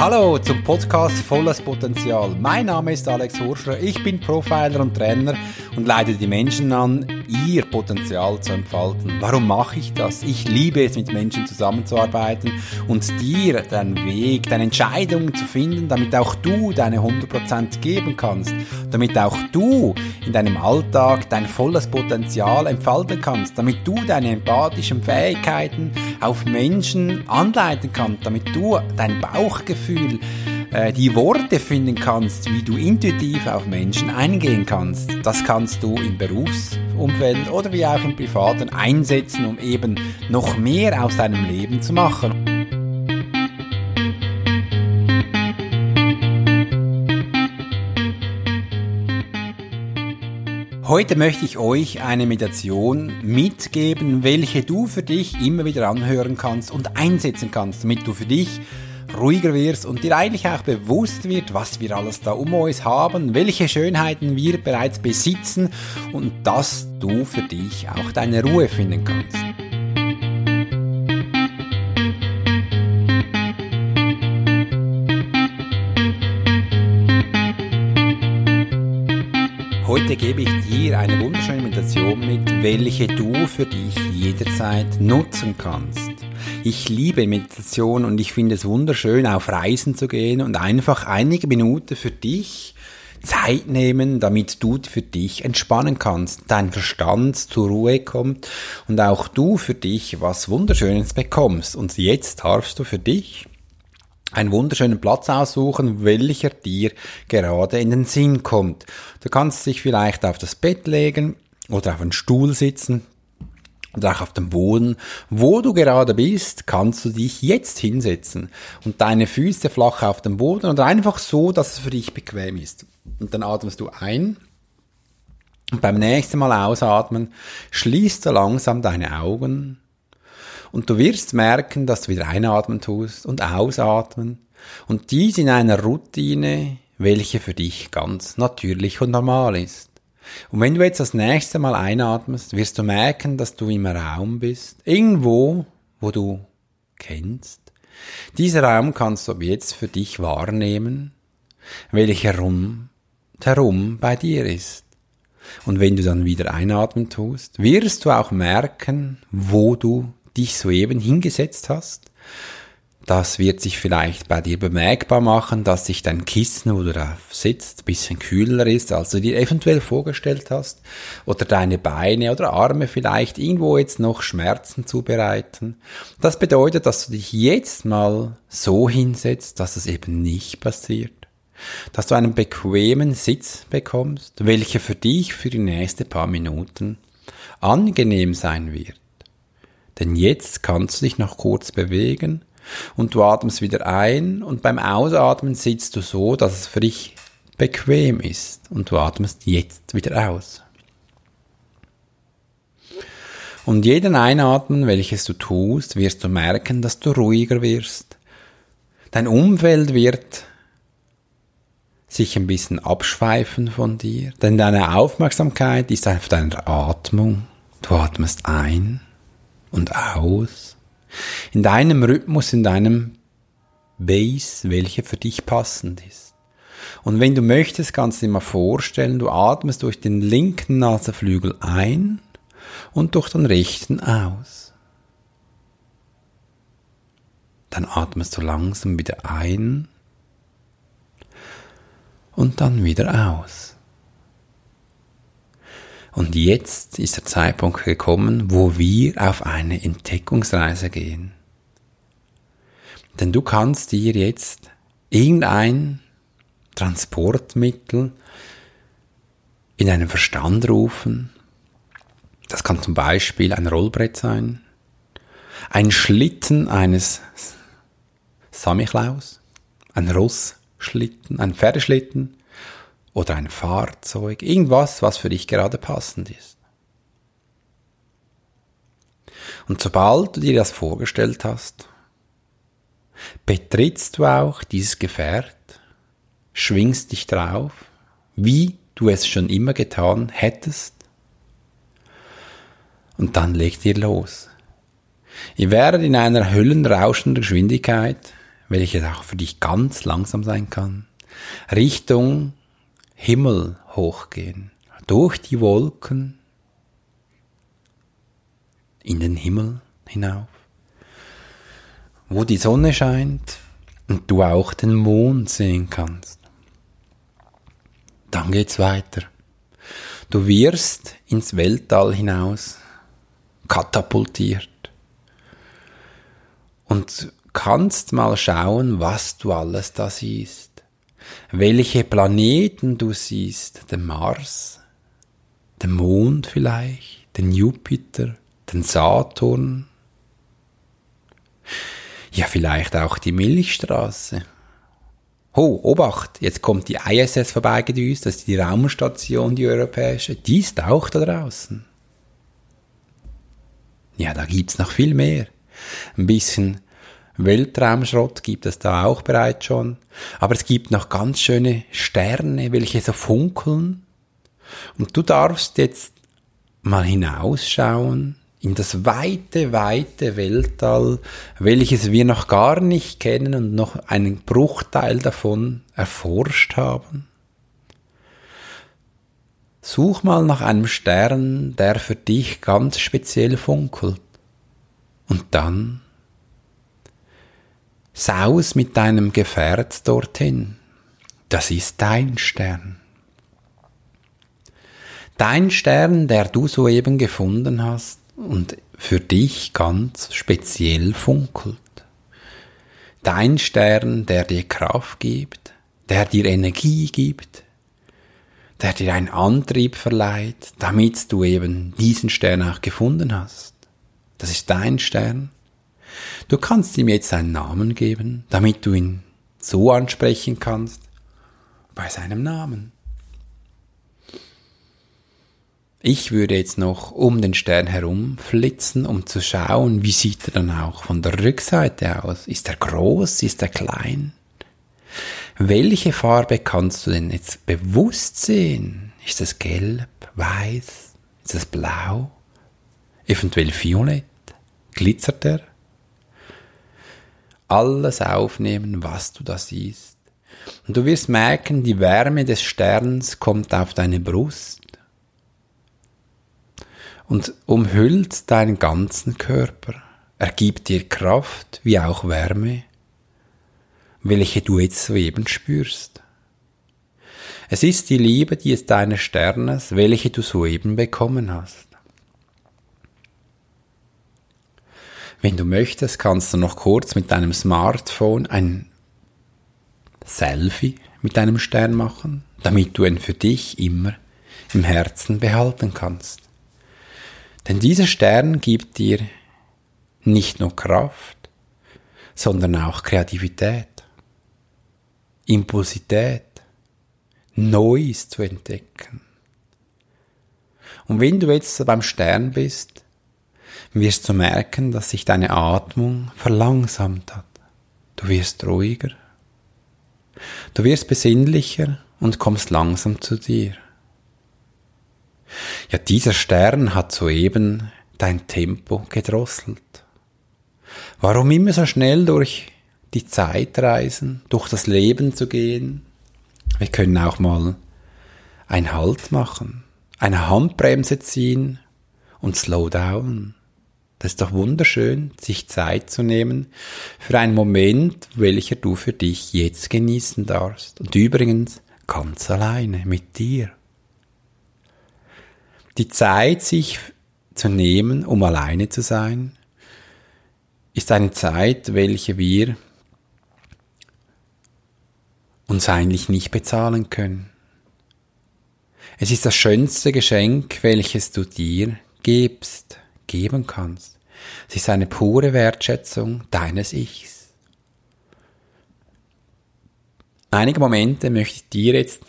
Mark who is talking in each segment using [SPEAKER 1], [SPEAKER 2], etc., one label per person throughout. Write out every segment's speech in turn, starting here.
[SPEAKER 1] Hallo zum Podcast Volles Potenzial. Mein Name ist Alex Horschler, ich bin Profiler und Trainer und leite die Menschen an, ihr Potenzial zu entfalten. Warum mache ich das? Ich liebe es, mit Menschen zusammenzuarbeiten und dir deinen Weg, deine Entscheidungen zu finden, damit auch du deine 100% geben kannst, damit auch du in deinem Alltag dein volles Potenzial entfalten kannst, damit du deine empathischen Fähigkeiten auf Menschen anleiten kannst, damit du dein Bauchgefühl äh, die Worte finden kannst, wie du intuitiv auf Menschen eingehen kannst. Das kannst du im Berufsumfeld oder wie auch im Privaten einsetzen, um eben noch mehr aus deinem Leben zu machen. Heute möchte ich euch eine Meditation mitgeben, welche du für dich immer wieder anhören kannst und einsetzen kannst, damit du für dich ruhiger wirst und dir eigentlich auch bewusst wird, was wir alles da um uns haben, welche Schönheiten wir bereits besitzen und dass du für dich auch deine Ruhe finden kannst. Heute gebe ich dir eine wunderschöne Meditation mit, welche du für dich jederzeit nutzen kannst. Ich liebe Meditation und ich finde es wunderschön, auf Reisen zu gehen und einfach einige Minuten für dich Zeit nehmen, damit du für dich entspannen kannst, dein Verstand zur Ruhe kommt und auch du für dich was Wunderschönes bekommst. Und jetzt darfst du für dich einen wunderschönen Platz aussuchen, welcher dir gerade in den Sinn kommt. Du kannst dich vielleicht auf das Bett legen oder auf einen Stuhl sitzen oder auch auf dem Boden. Wo du gerade bist, kannst du dich jetzt hinsetzen und deine Füße flach auf dem Boden oder einfach so, dass es für dich bequem ist. Und dann atmest du ein und beim nächsten Mal ausatmen schließt du langsam deine Augen und du wirst merken, dass du wieder einatmen tust und ausatmen. Und dies in einer Routine, welche für dich ganz natürlich und normal ist. Und wenn du jetzt das nächste Mal einatmest, wirst du merken, dass du im Raum bist. Irgendwo, wo du kennst. Dieser Raum kannst du jetzt für dich wahrnehmen, welcher herum, herum bei dir ist. Und wenn du dann wieder einatmen tust, wirst du auch merken, wo du dich soeben hingesetzt hast. Das wird sich vielleicht bei dir bemerkbar machen, dass sich dein Kissen, wo du da sitzt, bisschen kühler ist, als du dir eventuell vorgestellt hast. Oder deine Beine oder Arme vielleicht irgendwo jetzt noch Schmerzen zubereiten. Das bedeutet, dass du dich jetzt mal so hinsetzt, dass es eben nicht passiert. Dass du einen bequemen Sitz bekommst, welcher für dich für die nächsten paar Minuten angenehm sein wird. Denn jetzt kannst du dich noch kurz bewegen und du atmest wieder ein und beim Ausatmen sitzt du so, dass es für dich bequem ist und du atmest jetzt wieder aus. Und jeden Einatmen, welches du tust, wirst du merken, dass du ruhiger wirst. Dein Umfeld wird sich ein bisschen abschweifen von dir, denn deine Aufmerksamkeit ist auf deiner Atmung. Du atmest ein und aus. In deinem Rhythmus, in deinem Base, welcher für dich passend ist. Und wenn du möchtest, kannst du dir mal vorstellen, du atmest durch den linken Nasenflügel ein und durch den rechten aus. Dann atmest du langsam wieder ein und dann wieder aus. Und jetzt ist der Zeitpunkt gekommen, wo wir auf eine Entdeckungsreise gehen. Denn du kannst dir jetzt irgendein Transportmittel in deinen Verstand rufen. Das kann zum Beispiel ein Rollbrett sein, ein Schlitten eines Samichlaus, ein Rossschlitten, ein Pferdeschlitten, oder ein Fahrzeug, irgendwas, was für dich gerade passend ist. Und sobald du dir das vorgestellt hast, betrittst du auch dieses Gefährt, schwingst dich drauf, wie du es schon immer getan hättest, und dann legt ihr los. Ihr werdet in einer höllenrauschenden Geschwindigkeit, welches auch für dich ganz langsam sein kann, Richtung Himmel hochgehen, durch die Wolken in den Himmel hinauf, wo die Sonne scheint und du auch den Mond sehen kannst. Dann geht's weiter. Du wirst ins Weltall hinaus katapultiert und kannst mal schauen, was du alles da siehst. Welche Planeten du siehst. Den Mars, den Mond vielleicht, den Jupiter, den Saturn. Ja, vielleicht auch die Milchstraße. Oh, Obacht, jetzt kommt die ISS vorbeigedüst, das ist die Raumstation, die europäische. Die ist auch da draußen. Ja, da gibt's noch viel mehr. Ein bisschen Weltraumschrott gibt es da auch bereits schon. Aber es gibt noch ganz schöne Sterne, welche so funkeln. Und du darfst jetzt mal hinausschauen in das weite, weite Weltall, welches wir noch gar nicht kennen und noch einen Bruchteil davon erforscht haben. Such mal nach einem Stern, der für dich ganz speziell funkelt. Und dann saus mit deinem Gefährt dorthin. Das ist dein Stern. Dein Stern, der du soeben gefunden hast und für dich ganz speziell funkelt. Dein Stern, der dir Kraft gibt, der dir Energie gibt, der dir einen Antrieb verleiht, damit du eben diesen Stern auch gefunden hast. Das ist dein Stern. Du kannst ihm jetzt einen Namen geben, damit du ihn so ansprechen kannst, bei seinem Namen. Ich würde jetzt noch um den Stern herum flitzen, um zu schauen, wie sieht er dann auch von der Rückseite aus. Ist er groß? Ist er klein? Welche Farbe kannst du denn jetzt bewusst sehen? Ist es gelb, weiß? Ist es blau? Eventuell violett? Glitzert er? Alles aufnehmen, was du da siehst. Und du wirst merken, die Wärme des Sterns kommt auf deine Brust und umhüllt deinen ganzen Körper. Er gibt dir Kraft wie auch Wärme welche du jetzt soeben spürst. Es ist die Liebe die ist deines Sternes, welche du soeben bekommen hast. Wenn du möchtest, kannst du noch kurz mit deinem Smartphone ein Selfie mit deinem Stern machen, damit du ihn für dich immer im Herzen behalten kannst. Denn dieser Stern gibt dir nicht nur Kraft, sondern auch Kreativität. Impulsität, Neues zu entdecken. Und wenn du jetzt beim Stern bist, wirst du merken, dass sich deine Atmung verlangsamt hat. Du wirst ruhiger. Du wirst besinnlicher und kommst langsam zu dir. Ja, dieser Stern hat soeben dein Tempo gedrosselt. Warum immer so schnell durch die Zeit reisen, durch das Leben zu gehen. Wir können auch mal einen Halt machen, eine Handbremse ziehen und slow down. Das ist doch wunderschön, sich Zeit zu nehmen für einen Moment, welcher du für dich jetzt genießen darfst. Und übrigens ganz alleine mit dir. Die Zeit, sich zu nehmen, um alleine zu sein, ist eine Zeit, welche wir uns eigentlich nicht bezahlen können. Es ist das schönste Geschenk, welches du dir gibst, geben kannst. Es ist eine pure Wertschätzung deines Ichs. Einige Momente möchte ich dir jetzt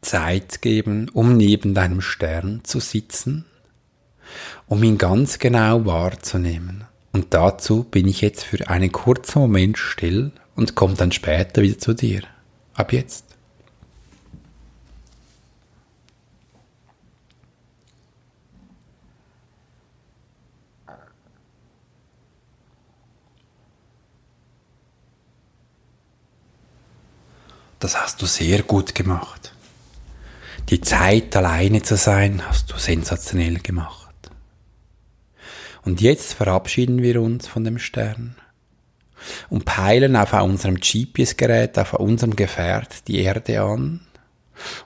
[SPEAKER 1] Zeit geben, um neben deinem Stern zu sitzen, um ihn ganz genau wahrzunehmen. Und dazu bin ich jetzt für einen kurzen Moment still und kommt dann später wieder zu dir. Ab jetzt. Das hast du sehr gut gemacht. Die Zeit alleine zu sein, hast du sensationell gemacht. Und jetzt verabschieden wir uns von dem Stern und peilen auf unserem GPS-Gerät, auf unserem Gefährt die Erde an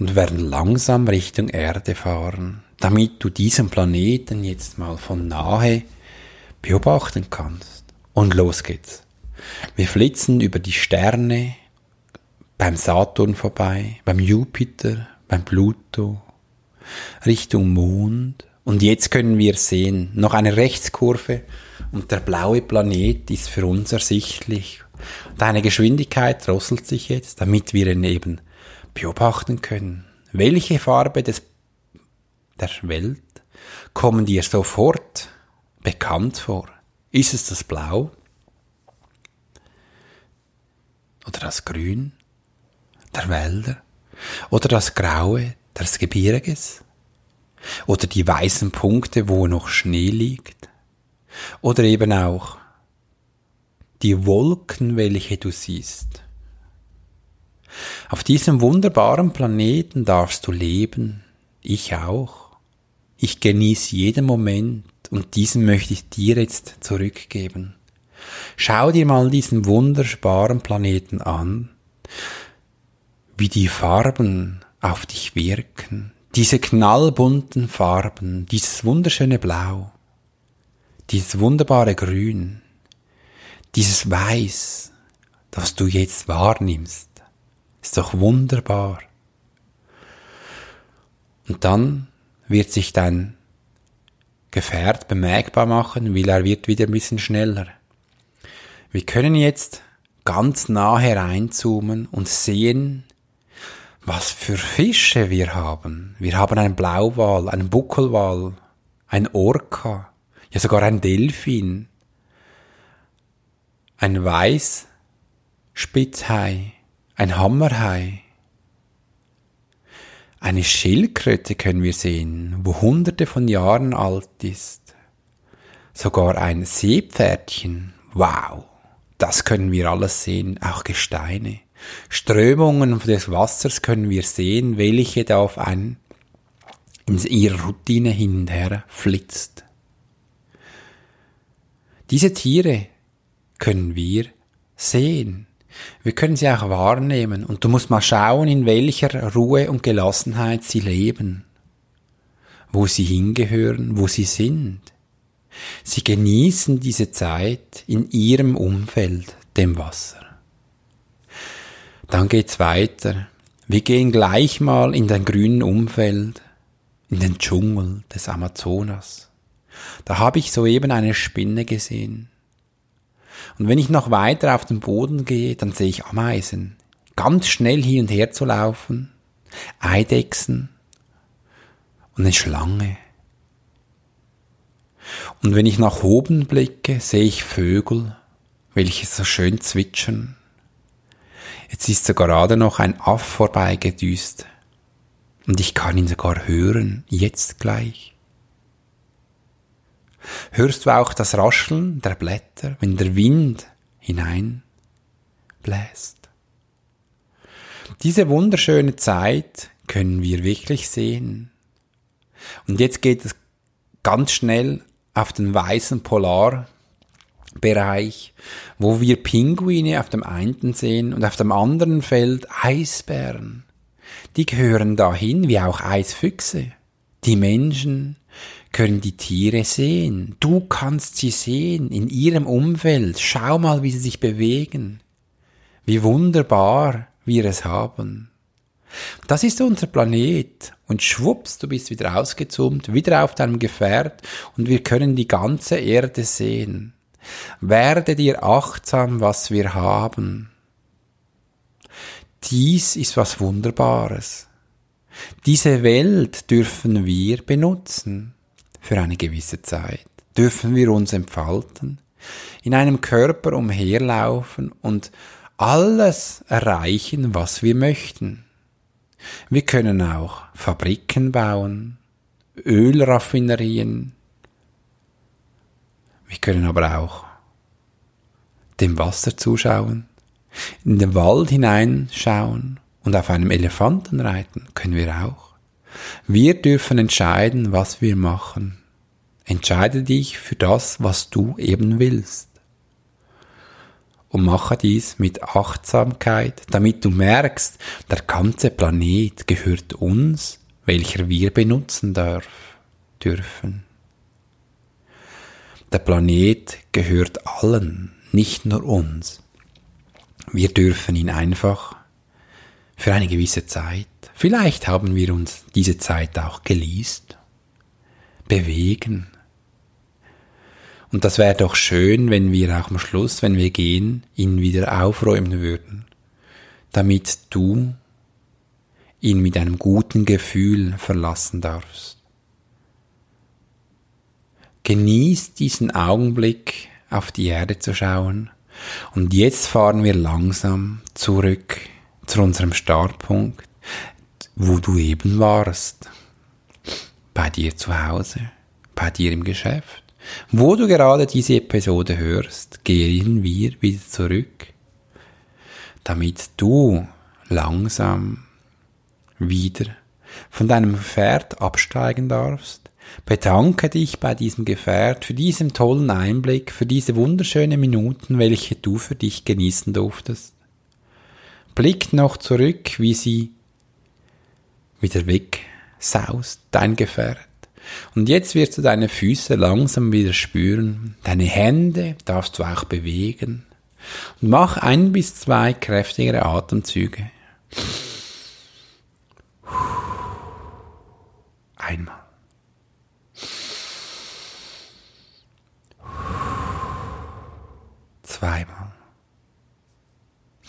[SPEAKER 1] und werden langsam Richtung Erde fahren, damit du diesen Planeten jetzt mal von nahe beobachten kannst. Und los geht's. Wir flitzen über die Sterne, beim Saturn vorbei, beim Jupiter, beim Pluto, Richtung Mond. Und jetzt können wir sehen, noch eine Rechtskurve und der blaue Planet ist für uns ersichtlich. Deine Geschwindigkeit drosselt sich jetzt, damit wir ihn eben beobachten können. Welche Farbe des, der Welt kommen dir sofort bekannt vor? Ist es das Blau? Oder das Grün? Der Wälder oder das Graue des Gebirges oder die weißen Punkte, wo noch Schnee liegt oder eben auch die Wolken, welche du siehst. Auf diesem wunderbaren Planeten darfst du leben, ich auch. Ich genieße jeden Moment und diesen möchte ich dir jetzt zurückgeben. Schau dir mal diesen wunderbaren Planeten an wie die Farben auf dich wirken, diese knallbunten Farben, dieses wunderschöne Blau, dieses wunderbare Grün, dieses Weiß, das du jetzt wahrnimmst, ist doch wunderbar. Und dann wird sich dein Gefährt bemerkbar machen, weil er wird wieder ein bisschen schneller. Wir können jetzt ganz nah hereinzoomen und sehen, was für Fische wir haben. Wir haben einen Blauwal, einen Buckelwal, ein Orca, ja sogar ein Delfin, ein Weißspitzhai, ein Hammerhai, eine Schildkröte können wir sehen, wo hunderte von Jahren alt ist. Sogar ein Seepferdchen. Wow. Das können wir alles sehen, auch Gesteine. Strömungen des Wassers können wir sehen, welche da auf ein, in ihrer Routine hin und her flitzt. Diese Tiere können wir sehen. Wir können sie auch wahrnehmen und du musst mal schauen, in welcher Ruhe und Gelassenheit sie leben, wo sie hingehören, wo sie sind. Sie genießen diese Zeit in ihrem Umfeld, dem Wasser. Dann geht's weiter. Wir gehen gleich mal in den grünen Umfeld, in den Dschungel des Amazonas. Da habe ich soeben eine Spinne gesehen. Und wenn ich noch weiter auf den Boden gehe, dann sehe ich Ameisen. Ganz schnell hin und her zu laufen, Eidechsen und eine Schlange. Und wenn ich nach oben blicke, sehe ich Vögel, welche so schön zwitschern. Jetzt ist so gerade noch ein Aff vorbeigedüst. Und ich kann ihn sogar hören, jetzt gleich. Hörst du auch das Rascheln der Blätter, wenn der Wind hinein bläst? Diese wunderschöne Zeit können wir wirklich sehen. Und jetzt geht es ganz schnell auf den weißen Polar Bereich, wo wir Pinguine auf dem einen sehen und auf dem anderen Feld Eisbären. Die gehören dahin, wie auch Eisfüchse. Die Menschen können die Tiere sehen. Du kannst sie sehen in ihrem Umfeld. Schau mal, wie sie sich bewegen. Wie wunderbar wir es haben. Das ist unser Planet. Und schwupps, du bist wieder ausgezoomt, wieder auf deinem Gefährt und wir können die ganze Erde sehen. Werde dir achtsam, was wir haben. Dies ist was Wunderbares. Diese Welt dürfen wir benutzen für eine gewisse Zeit. Dürfen wir uns entfalten, in einem Körper umherlaufen und alles erreichen, was wir möchten. Wir können auch Fabriken bauen, Ölraffinerien, wir können aber auch dem Wasser zuschauen, In den Wald hineinschauen und auf einem Elefanten reiten können wir auch. Wir dürfen entscheiden, was wir machen. Entscheide dich für das, was du eben willst. Und mache dies mit Achtsamkeit, damit du merkst, der ganze Planet gehört uns, welcher wir benutzen darf, dürfen. Der Planet gehört allen, nicht nur uns. Wir dürfen ihn einfach für eine gewisse Zeit, vielleicht haben wir uns diese Zeit auch geleast, bewegen. Und das wäre doch schön, wenn wir auch am Schluss, wenn wir gehen, ihn wieder aufräumen würden, damit du ihn mit einem guten Gefühl verlassen darfst. Genieß diesen Augenblick, auf die Erde zu schauen. Und jetzt fahren wir langsam zurück zu unserem Startpunkt, wo du eben warst. Bei dir zu Hause, bei dir im Geschäft. Wo du gerade diese Episode hörst, gehen wir wieder zurück, damit du langsam wieder von deinem Pferd absteigen darfst Bedanke dich bei diesem Gefährt für diesen tollen Einblick, für diese wunderschönen Minuten, welche du für dich genießen durftest. Blick noch zurück, wie sie wieder weg saust, dein Gefährt. Und jetzt wirst du deine Füße langsam wieder spüren. Deine Hände darfst du auch bewegen. Und mach ein bis zwei kräftigere Atemzüge. Einmal. Zweimal.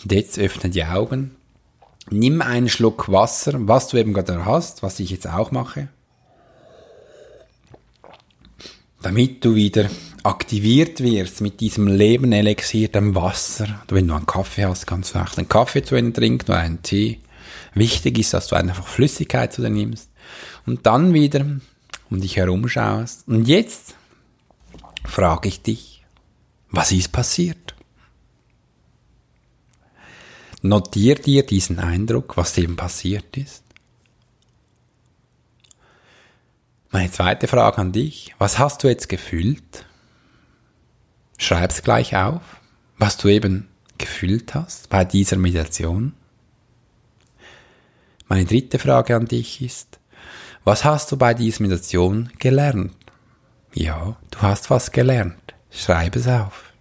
[SPEAKER 1] Und jetzt öffne die Augen. Nimm einen Schluck Wasser, was du eben gerade hast, was ich jetzt auch mache. Damit du wieder aktiviert wirst mit diesem Leben elixiertem Wasser. Wenn du einen Kaffee hast, kannst du auch einen Kaffee zu ihnen trinken oder einen Tee. Wichtig ist, dass du einfach Flüssigkeit zu dir nimmst. Und dann wieder um dich herum schaust. Und jetzt frage ich dich, was ist passiert? Notier dir diesen Eindruck, was eben passiert ist. Meine zweite Frage an dich. Was hast du jetzt gefühlt? Schreib's gleich auf, was du eben gefühlt hast bei dieser Meditation. Meine dritte Frage an dich ist, was hast du bei dieser Meditation gelernt? Ja, du hast was gelernt. Schreib es auf.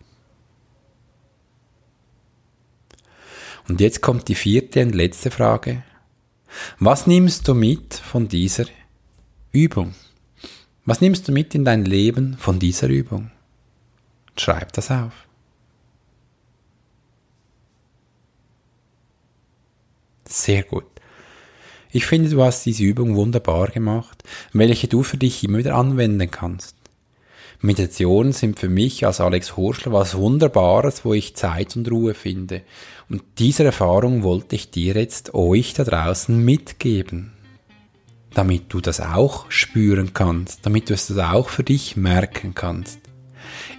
[SPEAKER 1] Und jetzt kommt die vierte und letzte Frage. Was nimmst du mit von dieser Übung? Was nimmst du mit in dein Leben von dieser Übung? Schreib das auf. Sehr gut. Ich finde, du hast diese Übung wunderbar gemacht, welche du für dich immer wieder anwenden kannst. Meditationen sind für mich als Alex Horschler was Wunderbares, wo ich Zeit und Ruhe finde. Und diese Erfahrung wollte ich dir jetzt euch da draußen mitgeben. Damit du das auch spüren kannst, damit du es das auch für dich merken kannst.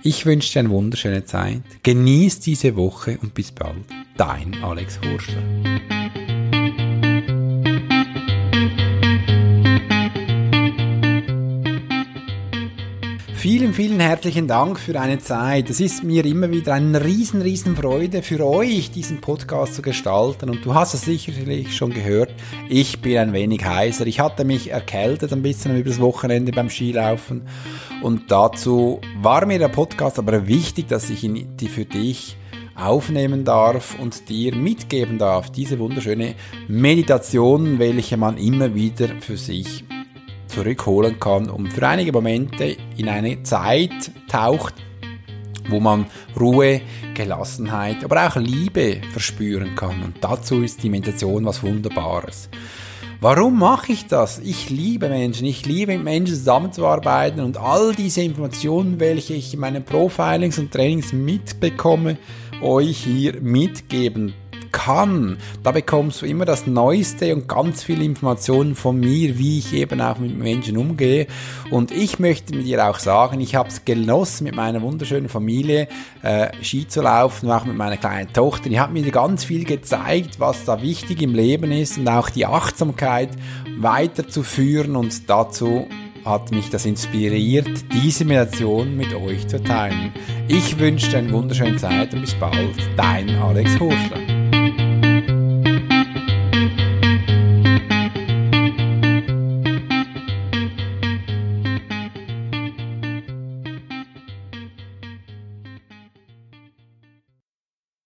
[SPEAKER 1] Ich wünsche dir eine wunderschöne Zeit. Genieß diese Woche und bis bald. Dein Alex Horschler. Vielen, vielen herzlichen Dank für deine Zeit. Es ist mir immer wieder eine riesen, riesen Freude für euch, diesen Podcast zu gestalten. Und du hast es sicherlich schon gehört, ich bin ein wenig heiser. Ich hatte mich erkältet ein bisschen übers Wochenende beim Skilaufen. Und dazu war mir der Podcast aber wichtig, dass ich ihn für dich aufnehmen darf und dir mitgeben darf. Diese wunderschöne Meditation, welche man immer wieder für sich zurückholen kann und für einige Momente in eine Zeit taucht, wo man Ruhe, Gelassenheit, aber auch Liebe verspüren kann. Und dazu ist die Meditation was Wunderbares. Warum mache ich das? Ich liebe Menschen, ich liebe mit Menschen zusammenzuarbeiten und all diese Informationen, welche ich in meinen Profilings und Trainings mitbekomme, euch hier mitgeben kann, da bekommst du immer das Neueste und ganz viele Informationen von mir, wie ich eben auch mit Menschen umgehe. Und ich möchte mit dir auch sagen, ich habe es genossen, mit meiner wunderschönen Familie äh, Ski zu laufen, auch mit meiner kleinen Tochter. Die hat mir ganz viel gezeigt, was da wichtig im Leben ist und auch die Achtsamkeit weiterzuführen und dazu hat mich das inspiriert, diese Meditation mit euch zu teilen. Ich wünsche dir eine wunderschöne Zeit und bis bald. Dein Alex Horschler.